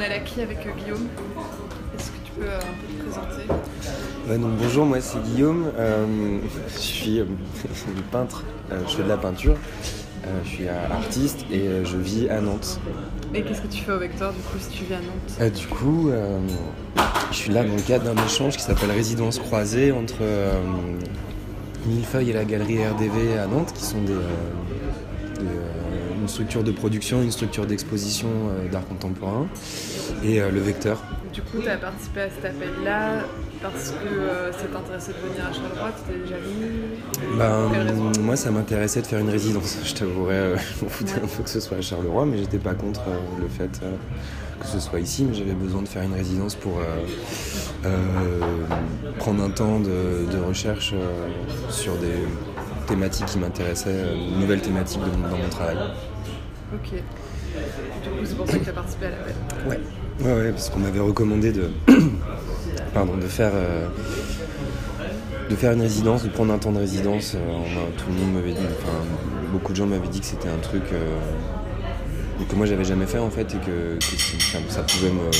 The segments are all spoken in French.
On est qui avec euh, Guillaume? Est-ce que tu peux euh, un peu te présenter? Ouais, donc bonjour, moi c'est Guillaume. Euh, je suis euh, peintre, euh, je fais de la peinture. Euh, je suis euh, artiste et euh, je vis à Nantes. Et qu'est-ce que tu fais au Vecteur du coup si tu vis à Nantes? Euh, du coup, euh, je suis là dans le cadre d'un échange qui s'appelle Résidence croisée entre euh, Millefeuille et la galerie RDV à Nantes, qui sont des, euh, euh, une structure de production, une structure d'exposition euh, d'art contemporain, et euh, le Vecteur. Du coup, tu as participé à cet appel-là parce que euh, ça t'intéressait de venir à Charleroi, tu étais déjà venu? Ben, moi, ça m'intéressait de faire une résidence. Je t'avouerais, euh, je m'en foutais un peu que ce soit à Charleroi, mais j'étais pas contre euh, le fait que ce soit ici. Mais j'avais besoin de faire une résidence pour prendre un temps de, de recherche sur des qui m'intéressaient, euh, de nouvelles thématiques de mon- dans mon travail. Ok. Du coup, c'est pour ça que tu as participé à l'appel. Ouais, ouais, ouais, parce qu'on m'avait recommandé de, pardon, de faire, euh, de faire une résidence, de prendre un temps de résidence. Euh, tout le monde m'avait dit, enfin, beaucoup de gens m'avaient dit que c'était un truc euh, que moi j'avais jamais fait en fait et que, ça pouvait me,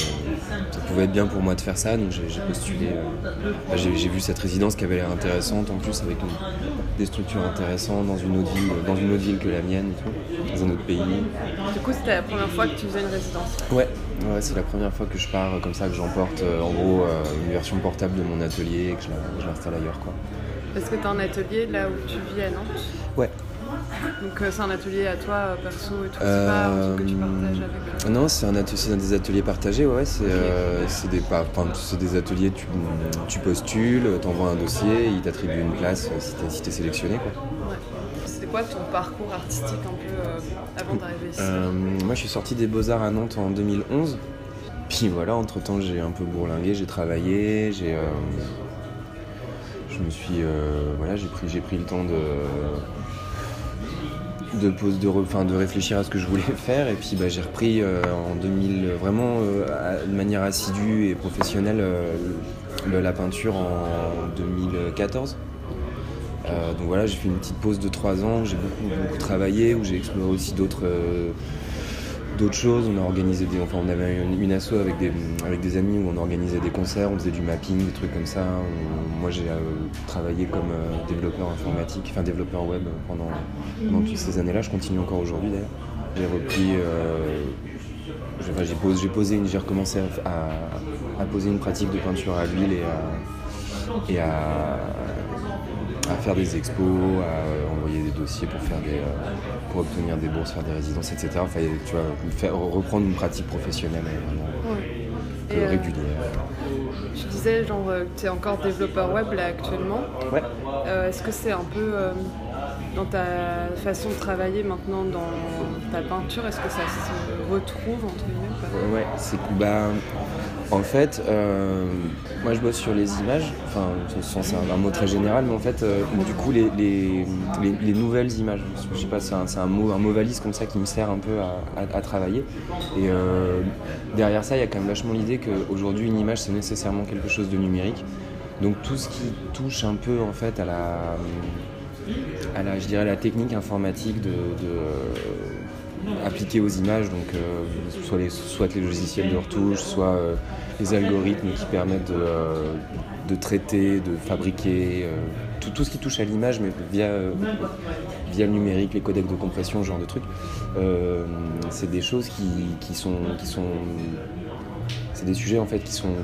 ça pouvait être bien pour moi de faire ça. Donc j'ai postulé, euh, bah, j'ai vu cette résidence qui avait l'air intéressante en plus avec une- des structures intéressantes dans une autre ville, dans une autre ville que la mienne et tout, dans un autre pays. Du coup, c'était la première fois que tu faisais une résidence. Ouais, ouais c'est la première fois que je pars comme ça, que j'emporte euh, en gros euh, une version portable de mon atelier et que je l'installe ailleurs. Quoi. Est-ce que tu as un atelier là où tu vis à Nantes? Ouais. Donc euh, c'est un atelier à toi, euh, perso et tout, c'est pas un truc que tu partages avec... euh, Non, c'est un atelier, des ateliers partagés, ouais. C'est euh, des, enfin, des ateliers, tu, tu postules, t'envoies un dossier, ils t'attribuent une place euh, si t'es si sélectionné. Quoi. Ouais. C'était quoi ton parcours artistique un peu euh, avant d'arriver ici? Euh, moi, je suis sorti des Beaux-Arts à Nantes en 2011. Puis voilà, entre-temps, j'ai un peu bourlingué, j'ai travaillé, j'ai... euh, je me suis... euh, voilà, j'ai pris, j'ai pris le temps de... De, pose, de, enfin, de réfléchir à ce que je voulais faire. Et puis bah, j'ai repris euh, en 2000 vraiment euh, de manière assidue et professionnelle euh, la peinture en 2014 euh, donc voilà, j'ai fait une petite pause de trois ans, où j'ai beaucoup, beaucoup travaillé, où j'ai exploré aussi d'autres d'autres choses. On a organisé des, enfin on avait une, asso avec des, avec des amis où on organisait des concerts, on faisait du mapping, des trucs comme ça. Moi j'ai euh, travaillé comme euh, développeur informatique, enfin développeur web pendant, pendant toutes ces années-là. Je continue encore aujourd'hui d'ailleurs. J'ai repris, euh, j'ai posé, j'ai recommencé à, à- poser une pratique de peinture à l'huile et à, à faire des expos, à envoyer des dossiers pour faire des, euh, pour obtenir des bourses, faire des résidences, etc. Enfin, tu vois, faire, reprendre une pratique professionnelle euh, vraiment Ouais. euh, régulière. Tu disais genre que tu es encore développeur web là actuellement. Ouais. Euh, Est-ce que c'est un peu euh, dans ta façon de travailler maintenant dans ta peinture Est-ce que ça se retrouve entre guillemets Ouais, c'est bah, en fait, euh, moi je bosse sur les images, enfin, c'est un, mot très général, mais en fait, euh, du coup, les, les, les- les nouvelles images, je sais pas, c'est un, mot, valise comme ça qui me sert un peu à, travailler. Et euh, derrière ça, il y a quand même vachement l'idée qu'aujourd'hui, une image, c'est nécessairement quelque chose de numérique. Donc tout ce qui touche un peu en fait à la, je dirais, la technique informatique de, euh, appliquée aux images, donc euh, soit, les, logiciels de retouche, soit euh, les algorithmes qui permettent de, euh, traiter, de fabriquer, tout, ce qui touche à l'image, mais via, le numérique, les codecs de compression, ce genre de trucs. C'est des choses qui, qui sont, qui sont, c'est des sujets en fait qui sont,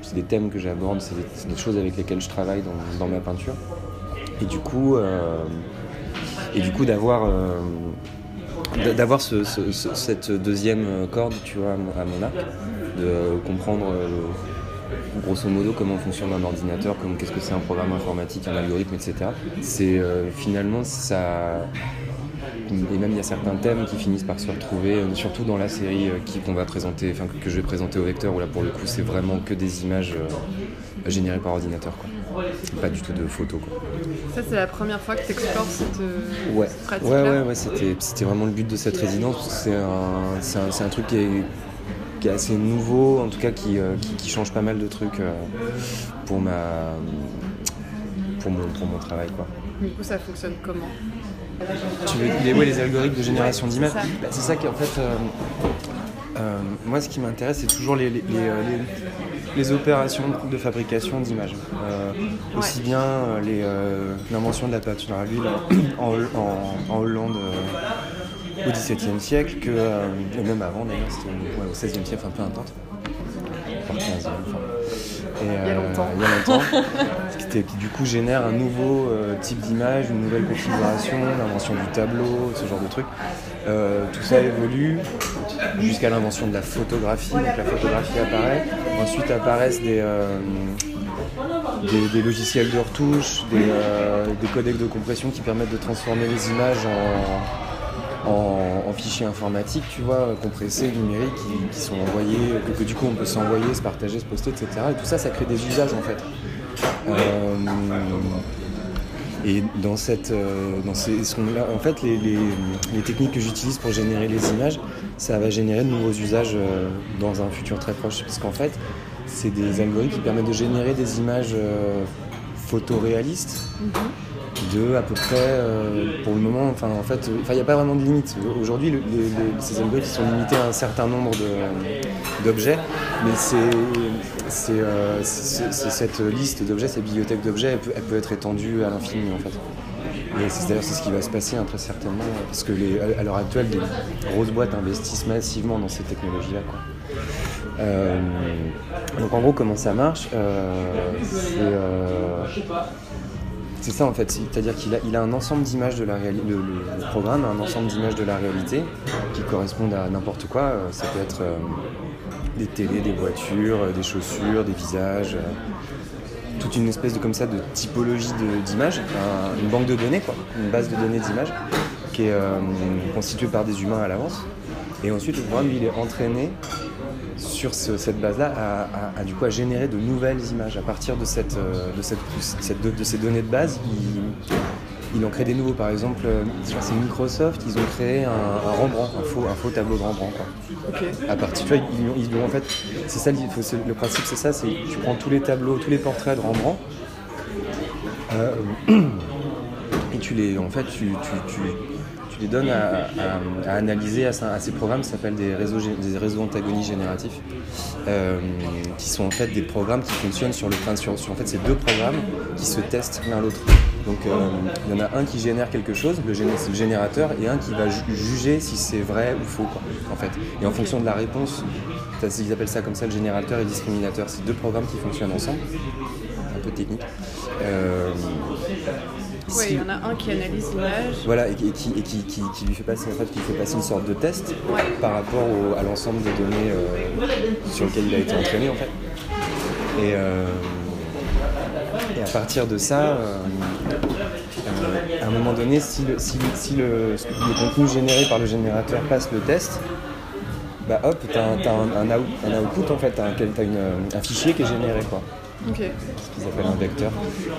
c'est des thèmes que j'aborde, c'est des, choses avec lesquelles je travaille dans, dans ma peinture. Et du coup, et du coup d'avoir d'a- d'avoir ce- ce- ce- cette deuxième corde, tu vois, à mon, arc, de euh, comprendre euh, grosso modo comment fonctionne un ordinateur, qu'est-ce que c'est un programme informatique, un algorithme, etc. C'est euh, finalement ça. Et même il y a certains thèmes qui finissent par se retrouver, surtout dans la série euh, qu'on va présenter, que je vais présenter au vecteur, où là pour le coup c'est vraiment que des images générées par ordinateur. Pas du tout de photos. Ça, c'est la première fois que tu explores cette, euh, Ouais, cette ouais, ouais, ouais, c'était, c'était vraiment le but de cette résidence. C'est un, c'est un, c'est un truc qui est, qui est assez nouveau, en tout cas qui, euh, qui, qui change pas mal de trucs euh, pour, ma, pour, mon, pour mon travail. Quoi. Du coup, ça fonctionne comment? Tu veux les, ouais, les algorithmes de génération Ouais, c'est d'images ça. Bah, C'est ça qui en fait. euh, Euh, moi, ce qui m'intéresse, c'est toujours les, les, les- les opérations de fabrication d'images. Euh, Aussi bien euh, les, euh, l'invention de la peinture à l'huile en, en- en Hollande euh, au XVIIe siècle, que, et même avant d'ailleurs, c'était ouais, au XVIe siècle, enfin peu importe. 15e, enfin. Et, Il y a longtemps. il y a longtemps. Ce qui, qui, du coup génère un nouveau type d'image, une nouvelle configuration, l'invention du tableau, ce genre de truc. Tout ça évolue jusqu'à l'invention de la photographie. Donc la photographie apparaît. Ensuite apparaissent des, euh, des, des logiciels de retouche, des, euh, des codecs de compression qui permettent de transformer les images en, en, en fichiers informatiques, tu vois, compressés, numériques, qui, qui sont envoyés, que, que du coup on peut s'envoyer, se partager, se poster, etc. Et tout ça, ça crée des usages en fait. Euh, et dans cette, euh, dans ces, en fait, les, techniques que j'utilise pour générer les images, ça va générer de nouveaux usages euh, dans un futur très proche. Parce qu'en fait, c'est des algorithmes qui permettent de générer des images euh, photoréalistes de à peu près, euh, pour le moment, enfin en fait, euh, il n'y a pas vraiment de limite. Aujourd'hui, ces algorithmes sont limités à un certain nombre d'objets, mais euh, c'est- cette liste d'objets, cette bibliothèque d'objets, elle peut, être étendue à l'infini en fait. Et c'est d'ailleurs ce qui va se passer hein, très certainement, parce que à l'heure actuelle, des grosses boîtes investissent massivement dans ces technologies-là. donc en gros, comment ça marche c'est ça en fait, c'est-à-dire qu'il a, un ensemble d'images de la réalité, le, programme a un ensemble d'images de la réalité qui correspondent à n'importe quoi. Euh, Ça peut être euh, des télés, des voitures, euh, des chaussures, des visages, toute une espèce de comme ça de typologie d'images, un- une banque de données une base de données d'images qui est constituée par des humains à l'avance. Et ensuite le programme il est entraîné sur ce- cette base-là à, du coup à générer de nouvelles images. À partir de, cette, euh, de, cette, cette- de, de ces données de base, il, il en crée des nouveaux. Par exemple, euh, c'est Microsoft, ils ont créé un, un Rembrandt, un faux, un faux tableau de Rembrandt. Quoi. À partir, tu vois, ils, ont- ils ont en fait, c'est ça, il faut- c'est- le principe, c'est ça, c'est tu prends tous les tableaux, tous les portraits de Rembrandt, euh, et tu les, en fait, tu, tu, tu, tu les donnes à, analyser à, ces programmes qui s'appellent des réseaux, des réseaux antagoniques génératifs, euh, qui sont en fait des programmes qui fonctionnent sur le train sur, sur en fait, ces deux programmes qui se testent l'un l'autre. Donc euh, il y en a un qui génère quelque chose, le, c'est le générateur, et un qui va ju- juger si c'est vrai ou faux, quoi, en fait. Et en fonction de la réponse, ils appellent ça comme ça le générateur et le discriminateur. C'est deux programmes qui fonctionnent ensemble, un peu technique. Euh, Si- il y en a un qui analyse l'image. voilà, et, qui, et qui, et qui- qui- qui lui fait passer, en fait, qui fait passer une sorte de test Ouais. par rapport au- à l'ensemble des données euh, sur lesquelles il a été entraîné en fait. Et, euh, et à partir de ça, euh, à un moment donné, si, le, si, si le, le contenu généré par le générateur passe le test, bah hop, t'as un, un, un out- un output en fait, t'as un, une, un fichier qui est généré quoi, Ok. ce qu'ils appellent un vecteur.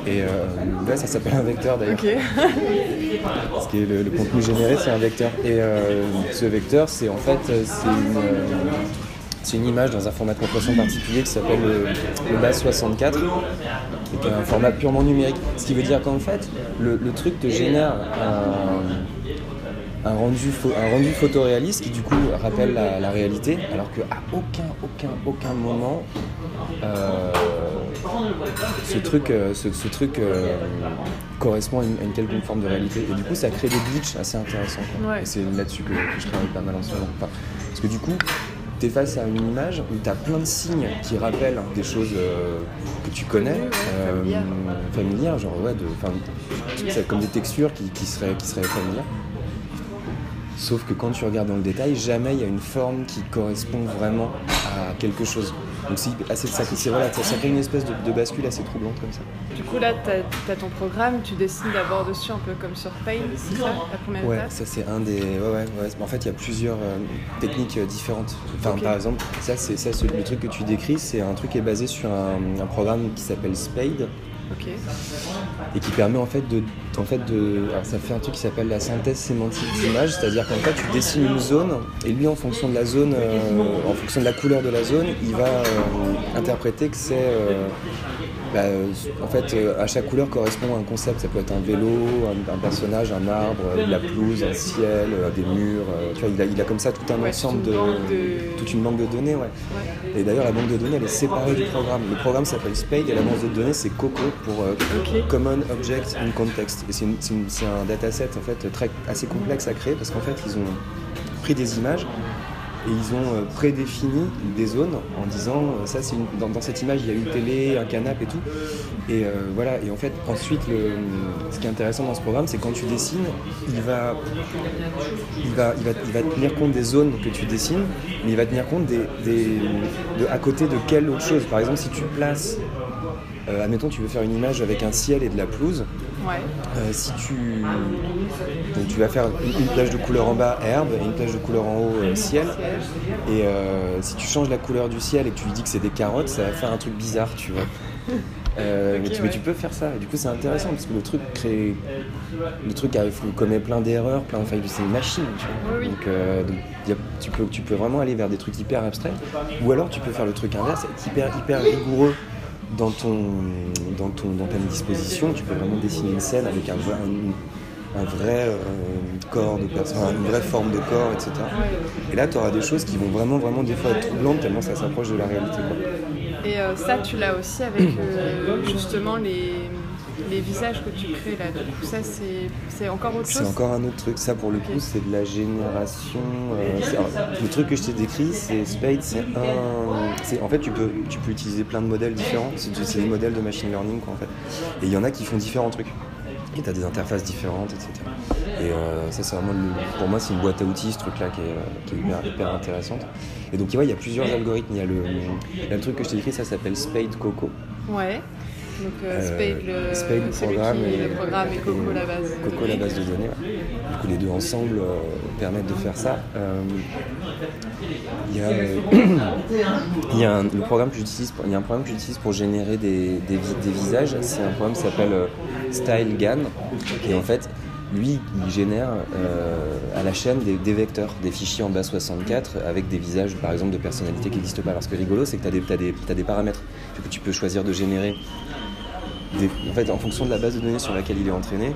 Et euh, ouais, ça s'appelle un vecteur d'ailleurs. Ok. Ce qui est le, le contenu généré, c'est un vecteur. Et euh, ce vecteur, c'est en fait euh, c'est une, euh, c'est une image dans un format de compression particulier qui s'appelle le, le base 64, qui est un format purement numérique. Ce qui veut dire qu'en fait, le, le truc te génère un, un rendu, un rendu photoréaliste qui du coup rappelle la, la réalité, alors qu'à aucun, aucun, aucun moment euh, ce truc, euh, ce, ce truc euh, correspond à une, à une quelconque forme de réalité. Et du coup, ça crée des glitches assez intéressants. Ouais. Et c'est là-dessus que, que je travaille pas mal en ce moment. Enfin, parce que du coup, tu es face à une image où tu as plein de signes qui rappellent des choses euh, que tu connais, familières. genre ouais, de, comme des textures qui, qui seraient, qui seraient familières. Sauf que quand tu regardes dans le détail, jamais il y a une forme qui correspond vraiment à quelque chose. Donc c'est assez ça, c'est voilà, ça, fait une espèce de, de bascule assez troublante comme ça. Du coup, là, tu as, ton programme, tu dessines d'abord dessus un peu comme sur Paint, c'est ça? La première Ouais, étape ça c'est un des. Ouais, ouais, ouais. En fait, il y a plusieurs euh, techniques euh, différentes. Enfin, par exemple, ça, c'est le truc que tu décris, c'est un truc qui est basé sur un, un programme qui s'appelle Spade, Et qui permet en fait de, en fait de, alors ça fait un truc qui s'appelle la synthèse sémantique d'image, c'est-à-dire qu'en fait tu dessines une zone et lui en fonction de la zone, euh, en fonction de la couleur de la zone, il va euh, interpréter que c'est, euh, bah, euh, en fait euh, à chaque couleur correspond à un concept, ça peut être un vélo, un, un personnage, un arbre, euh, la pelouse, un ciel, des murs, tu vois, il a, il a comme ça tout un Ouais, ensemble de, toute une banque de données, ouais. Ouais. Et d'ailleurs, la banque de données, elle est séparée du programme. Le programme s'appelle Spade et la banque de données, c'est Coco pour euh. Common Object in Context. Et c'est un dataset en fait très, assez complexe à créer parce qu'en fait, ils ont pris des images et ils ont euh, prédéfini des zones en disant euh, ça c'est une- dans, dans cette image il y a une télé, un canapé et tout. Et euh, voilà. Et en fait, ensuite, le, ce qui est intéressant dans ce programme, c'est quand tu dessines, il va il va, il, va, il va tenir compte des zones que tu dessines, mais il va tenir compte des, des- de à côté de quelle autre chose. Par exemple, si tu places, euh, admettons, tu veux faire une image avec un ciel et de la pelouse, Ouais. euh, si tu, donc tu vas faire une, plage de couleur en bas herbe et une plage de couleur en haut euh, ciel, et euh, si tu changes la couleur du ciel et que tu lui dis que c'est des carottes, ça va faire un truc bizarre, tu vois. Euh, mais, tu, mais ouais. tu peux faire ça. Et du coup, c'est intéressant parce que le truc crée, le truc arrive- commet plein d'erreurs, plein de failles. C'est une machine. Tu vois. Oui, oui. Donc, euh, donc, y a- tu peux, tu peux vraiment aller vers des trucs hyper abstraits. Ou alors, tu peux faire le truc inverse, être hyper, hyper rigoureux dans ton, dans ton, dans ta disposition. Tu peux vraiment dessiner une scène avec un un, un vrai euh, corps de personne, une vraie forme de corps, etc. Et là, tu auras des choses qui vont vraiment, vraiment des fois être troublantes tellement ça s'approche de la réalité. quoi. Et euh, ça, tu l'as aussi avec euh, justement les, les visages que tu crées là. Du coup, ça, c'est c'est encore autre C'est chose. encore un autre truc. Ça, pour le coup, c'est de la génération. c'est- alors, le truc que je t'ai décrit, c'est Spade. C'est un. c'est- En fait, tu peux, tu peux utiliser plein de modèles différents. C'est c'est des modèles de machine learning, quoi, en fait. Et il y en a qui font différents trucs. Tu as des interfaces différentes, etc. Et euh, ça, c'est vraiment. le- pour moi, c'est une boîte à outils, ce truc-là, qui est, euh, qui est hyper, hyper intéressante. Et donc, tu vois, il y a plusieurs algorithmes. Il y a le, le truc que je t'ai décrit, ça s'appelle Spade Coco. Ouais. Donc Euh, euh, Spade, le, Spade, programme qui, et- le programme et Coco la base. de Coco, la données. base de données. ouais. Du coup, les deux ensemble euh, permettent de faire ça. Il y a, il y a un, le programme que j'utilise, pour- il y a un programme que j'utilise pour générer des, des, vi- des visages. C'est un programme qui s'appelle StyleGAN. Et en fait, lui, il génère euh, à la chaîne des, des vecteurs, des fichiers en base 64 avec des visages, par exemple, de personnalités qui n'existent pas. Alors, ce qui est rigolo, c'est que tu as, t'as des paramètres. Du coup, tu peux choisir de générer des- en fait, en fonction de la base de données sur laquelle il est entraîné,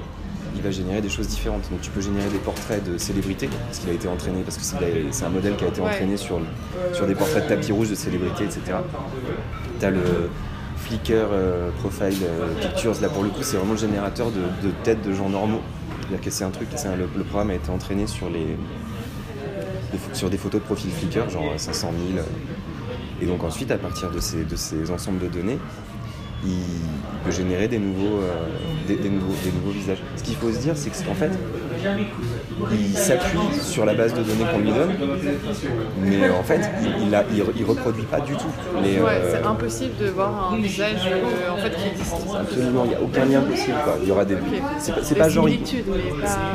il va générer des choses différentes. Donc tu peux générer des portraits de célébrités, parce qu'il a été entraîné, parce que c'est un modèle qui a été Ouais. entraîné sur, sur des portraits de tapis rouge de célébrités, etc. Tu as le Flickr euh, Profile euh, Pictures, là pour le coup c'est vraiment le générateur de, de têtes de gens normaux. C'est-à-dire que c'est un truc, un- le, le programme a été entraîné sur, les, sur des photos de profil Flickr, genre 500 000. Et donc ensuite, à partir de ces, de ces ensembles de données, il peut générer des nouveaux, euh, des, des nouveaux, des nouveaux visages. Ce qu'il faut se dire, c'est qu'en fait, il s'appuie sur la base de données qu'on lui donne, mais en fait, il, il, a- il, il reproduit pas du tout. Les, Ouais, euh, c'est impossible de voir un visage euh, en fait qui existe. Absolument, il n'y a aucun lien possible. Quoi. Il y aura des. Ok. C'est pas, c'est pas genre.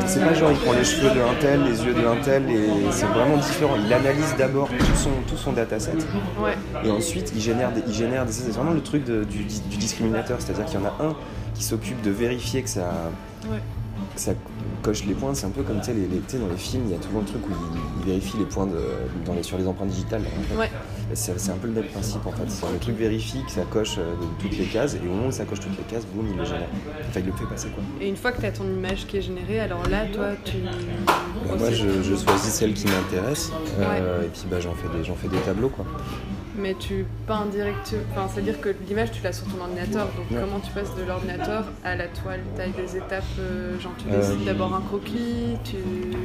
C'est pas genre il prend les cheveux de un tel, les yeux de un tel, et c'est vraiment différent. Il analyse d'abord tout son, tout son dataset Ouais. et ensuite il génère des. Il génère des c'est vraiment le truc de- du, du discriminateur, c'est-à-dire qu'il y en a un qui s'occupe de vérifier que ça, Ouais. que ça coche les points. C'est un peu comme tu sais, les, les- dans les films, il y a toujours le truc où il, vérifie les points de, dans les, sur les empreintes digitales. là, en fait. Ouais. C'est un peu le même principe en fait. Le truc vérifie que ça coche euh, toutes les cases et au moment où ça coche toutes les cases, boum, il le génère. Enfin, il le fait passer quoi. Et une fois que tu as ton image qui est générée, alors là, toi, tu. Bah, moi, je, je choisis celle qui m'intéresse euh, et puis bah, j'en fais, des- j'en fais des tableaux quoi. Mais tu peins direct. Enfin, c'est-à-dire que l'image, tu l'as sur ton ordinateur. Donc, Ouais. comment tu passes de l'ordinateur à la toile? T'as des étapes. euh, genre, tu Euh, dessines d'abord un croquis, tu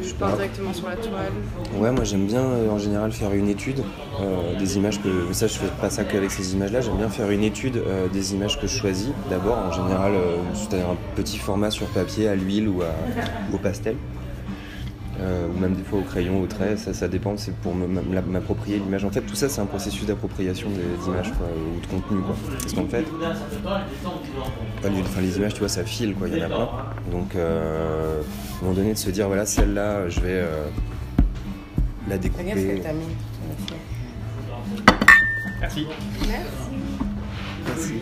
je peins directement sur la toile? Ouais, moi j'aime bien euh, en général faire une étude euh, des images que. mais Ça, je fais pas ça qu'avec ces images-là. J'aime bien faire une étude euh, des images que je choisis. D'abord, en général, euh, c'est-à-dire un petit format sur papier à l'huile ou à, au pastel. Euh, ou même des fois au crayon, au trait, ça, ça dépend, c'est pour m'approprier l'image. En fait, tout ça, c'est un processus d'appropriation des- d'images quoi, ou de contenu. Quoi. Parce qu'en fait, enfin, les images, tu vois, ça file, quoi, il y en a plein. Donc, euh, à un moment donné, de se dire, voilà, celle-là, je vais euh, la que découper. t'as mis. Merci. Merci.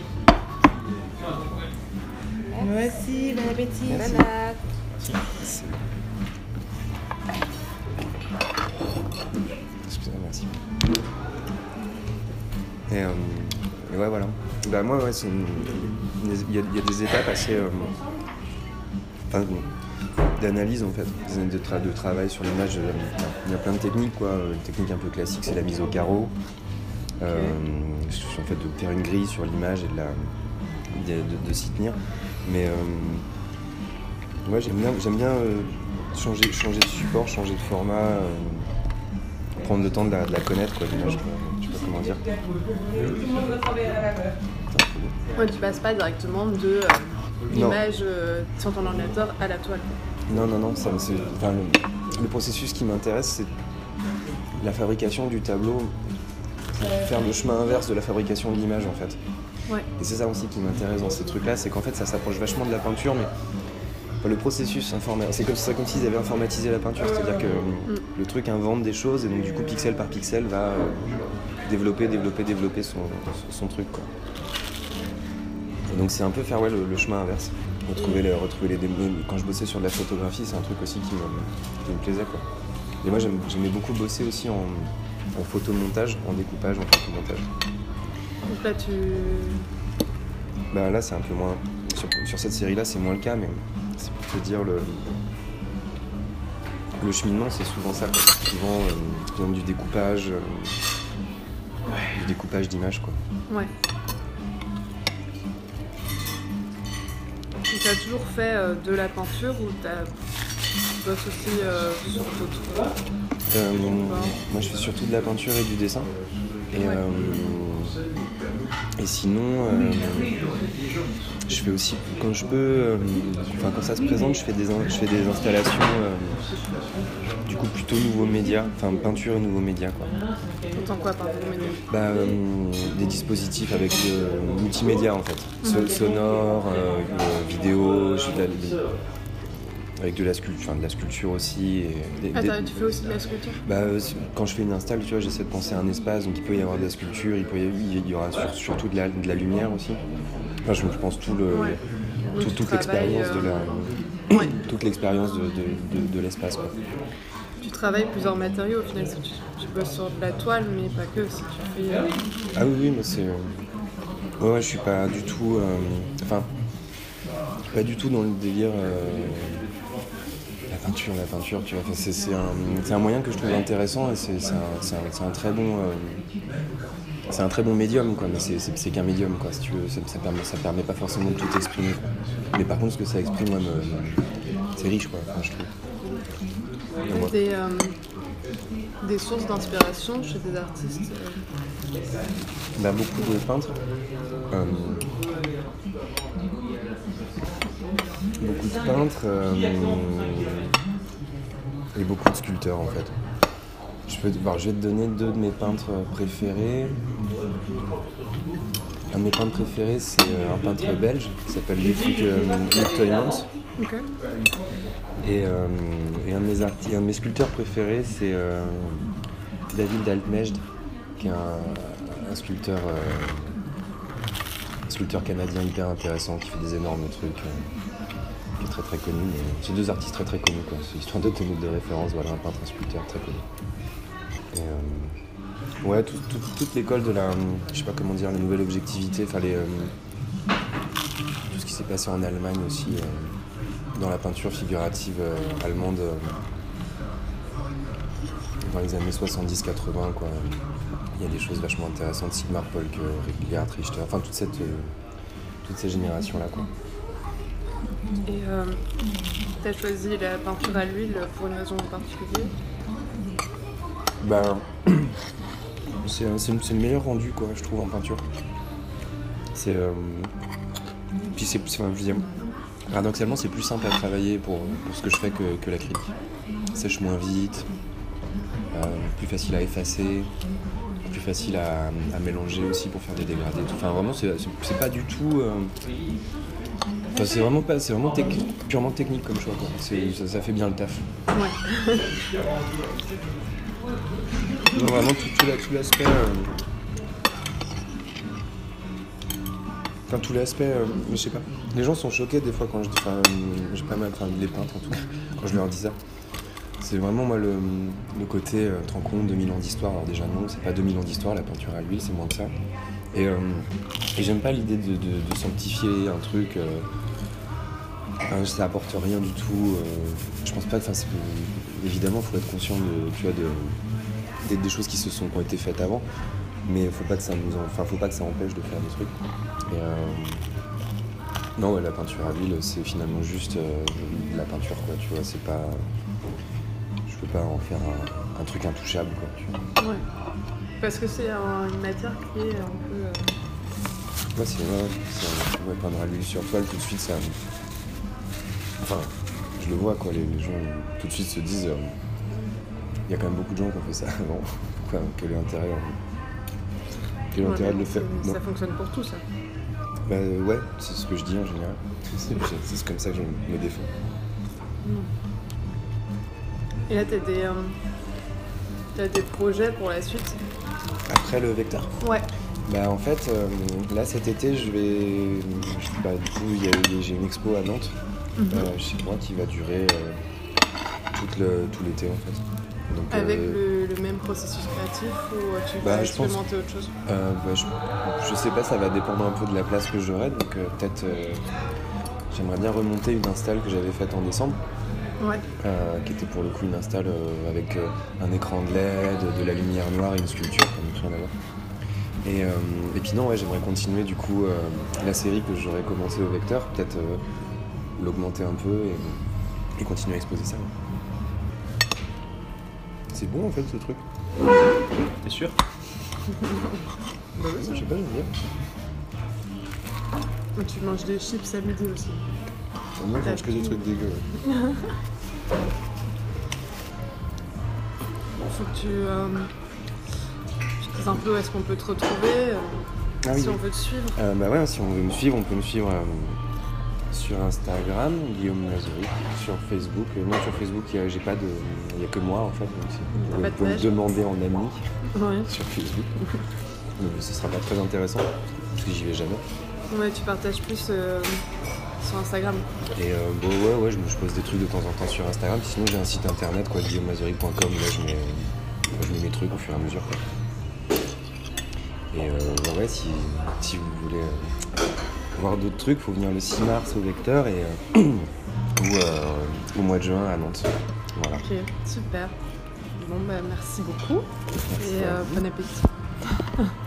Moi aussi, bon appétit. Merci. Banane. Excusez-moi, merci. Et, euh, ouais, voilà. Bah, moi, ouais, il y, a, des étapes assez. euh, d'analyse en fait, de, de travail sur l'image. Il y a plein de techniques, quoi. Une technique un peu classique, c'est la mise au carreau. Euh, en fait, de faire une grille sur l'image et de, la, de, s'y tenir. Mais moi, j'aime bien, changer, changer de support, changer de format. Prendre le temps de la, de la connaître, quoi, l'image. Je sais pas comment dire. Ouais, tu passes pas directement de euh, l'image euh, sur ton ordinateur à la toile. Non, non, non, ça, me- c'est- enfin, le, le processus qui m'intéresse, c'est la fabrication du tableau pour faire le chemin inverse de la fabrication de l'image, en fait. Ouais. Et c'est ça aussi qui m'intéresse dans ces trucs-là, c'est qu'en fait, ça s'approche vachement de la peinture, mais le processus informatique, c'est comme, c'est comme s'ils avaient informatisé la peinture, c'est-à-dire que euh, le truc invente des choses, et donc du coup, pixel par pixel, va euh, développer, développer, développer son, son truc, quoi. Et donc c'est un peu faire ouais, le, le chemin inverse. Retrouver les, retrouver les démos. Quand je bossais sur de la photographie, c'est un truc aussi qui me, qui me plaisait. Quoi. Et moi j'aimais beaucoup bosser aussi en, en photomontage, en découpage, en photomontage. Donc là, tu. Bah, là c'est un peu moins. Sur, sur cette série là c'est moins le cas, mais c'est pour te dire le. Le cheminement c'est souvent ça. Quoi. Souvent euh, du découpage. euh, du découpage d'images quoi. Ouais. Tu as toujours fait euh, de la peinture ou tu bosses aussi sur d'autres. Moi, je fais surtout de la peinture et du dessin. Et, Ouais. Et sinon, euh, je fais aussi, quand je peux, euh, enfin, quand ça se présente, je fais des, je fais des installations, euh, du coup, plutôt nouveaux médias, enfin, peinture et nouveaux médias, quoi. T'entends quoi par nouveau média Bah, des dispositifs avec multimédia, en fait. So- sonore, vidéo, je- de la- de- avec de la sculpture, enfin, de la sculpture aussi. Et des- Ah, des- tu fais aussi de la sculpture? Bah, euh, quand je fais une install, tu vois, j'essaie de penser à un espace, donc il peut y avoir de la sculpture, il, peut y, il y aura sur- surtout de la, de la lumière aussi. Enfin, je, pense tout le, Ouais. tout- toute de euh, la, Ouais. toute l'expérience de, de- de- de l'espace. quoi. Tu travailles plusieurs matériaux au final. Tu, tu bosses sur de la toile, mais pas que. Si tu fais. euh, Ah oui, oui, mais c'est. Ouais, ouais, je suis pas du tout. Enfin, pas du tout dans le délire. euh, La peinture, la peinture, tu vois. Enfin, c'est un, moyen que je trouve intéressant et c'est un, très bon. euh, C'est un très bon médium, quoi, mais c'est- qu'un médium, quoi, si tu veux. Ça, ça permet, ça permet pas forcément de tout exprimer. Mais par contre, ce que ça exprime, c'est riche, quoi, enfin, je trouve. Moi- des, euh, des sources d'inspiration chez des artistes. euh, Bah, beaucoup de peintres. Euh, beaucoup de peintres euh, et beaucoup de sculpteurs en fait. Je, peux, alors, je vais te donner deux de mes peintres préférés. Un de mes peintres préférés, c'est euh, un peintre belge qui s'appelle Ludwig euh, Toymans. Et, euh, et un, de mes arti- un de mes sculpteurs préférés, c'est euh, David Daltmejd, qui est un, un sculpteur, euh, un sculpteur canadien hyper intéressant, qui fait des énormes trucs, très très connu. mais C'est deux artistes très très connus, quoi. C'est histoire de tenir de référence, voilà, un peintre, un sculpteur très connu. Euh, ouais, tout- tout- toute l'école de la, je sais pas comment dire, la nouvelle objectivité, enfin les, euh, tout ce qui s'est passé en Allemagne aussi. euh, dans la peinture figurative allemande dans les années 70-80 quoi. Il y a des choses vachement intéressantes, Sigmar Polk, Gerhard Richter, enfin toute cette toutes ces générations là quoi. Et euh, t'as choisi la peinture à l'huile pour une raison en particulier Ben, c'est le meilleur rendu quoi, je trouve en peinture. C'est euh, puis c'est paradoxalement c'est plus simple à travailler pour, pour ce que je fais que, que l'acrylique. Sèche moins vite, euh, plus facile à effacer, plus facile à, à mélanger aussi pour faire des dégradés. Enfin vraiment c'est pas du tout. Euh, enfin, c'est vraiment pas, c'est vraiment purement technique comme choix quoi. Ça, ça fait bien le taf. Ouais. Vraiment tout, tout la- tout l'aspect. euh, Enfin, tous les aspects, euh, je sais pas. Les gens sont choqués des fois quand je dis. Enfin, euh, j'ai pas mal. Enfin, les peintres en tout cas, quand je leur dis ça. C'est vraiment moi le, le côté, euh, te rends compte, 2000 ans d'histoire. Alors déjà non, c'est pas 2000 ans d'histoire, la peinture à l'huile, c'est moins que ça. Et, euh, et j'aime pas l'idée de, de- de sanctifier un truc. Enfin, ça apporte rien du tout. euh, je pense pas. Enfin, c'est- évidemment, faut être conscient de, tu vois, de, des, des choses qui se sont qui ont été faites avant. Mais faut pas que ça nous, en- enfin, faut pas que ça empêche de faire des trucs. Et, euh, non, ouais, la peinture à l'huile, c'est finalement juste euh, de la peinture, quoi. Tu vois, c'est pas. Je peux pas en faire un, un truc intouchable, quoi. Tu vois. Ouais. Parce que c'est un- une matière qui est un peu. euh, Moi, c'est ouais, ouais, peindre à l'huile sur toile, tout de suite, ça. Enfin, je le vois, quoi. Les, les gens, tout de suite, se disent. euh, Il y a quand même beaucoup de gens qui ont fait ça avant. Quoi, quel est l'intérêt Quel est ouais, l'intérêt de le faire Non. Ça fonctionne pour tout, ça. Bah euh, ouais, c'est ce que je dis en général. C'est c'est comme ça que je me défends. Et là, t'as des, euh, t'as des projets pour la suite Après le vecteur Ouais. Bah en fait, euh, là cet été, je vais. je- bah, du coup, il y a- il y a- j'ai une expo à Nantes Mhm. euh, chez moi qui va durer euh, toute le- tout l'été en fait. Donc, Avec euh, le, le même processus créatif ou tu Bah, vas pense- expérimenter autre chose? Euh, bah, je, je sais pas, ça va dépendre un peu de la place que j'aurai. Donc peut-être. J'aimerais bien remonter une install que j'avais faite en décembre. Ouais. euh, qui était pour le coup une install euh, avec euh, un écran de LED, de la lumière noire et une sculpture, comme rien à voir. Et, et puis non, ouais, j'aimerais continuer du coup la série que j'aurais commencé au vecteur, peut-être l'augmenter un peu et, et continuer à exposer ça. ouais. C'est bon en fait ce truc. T'es sûr? Bah oui, Je sais pas, j'aime bien. Tu manges des chips à midi aussi. Moi je mange que des trucs dégueux. ouais. Faut que tu, euh, tu dises un peu où est-ce qu'on peut te retrouver, euh, Ah oui, si oui. on veut te suivre. Euh, bah ouais, si on veut me suivre, on peut me suivre euh, sur Instagram, Guillaume Lazori, sur Facebook. Euh, non, sur Facebook, il y a- j'ai pas de, il y a que moi en fait. Donc vous pouvez me demander en ami Ouais. sur Facebook. Mais ce sera pas très intéressant parce que j'y vais jamais. Ouais, tu partages plus euh, sur Instagram. Et euh, bon, ouais, ouais, je, je pose des trucs de temps en temps sur Instagram. Sinon, j'ai un site internet, quoi, guillaumemazuri.com. Là, je mets, je mets mes trucs au fur et à mesure. Quoi. Et euh, ouais, si, si vous voulez voir d'autres trucs, faut venir le 6 mars au Vecteur et euh, ou euh, au mois de juin à Nantes. Voilà. Ok, super. Bon, bah merci beaucoup Merci et euh, bon appétit.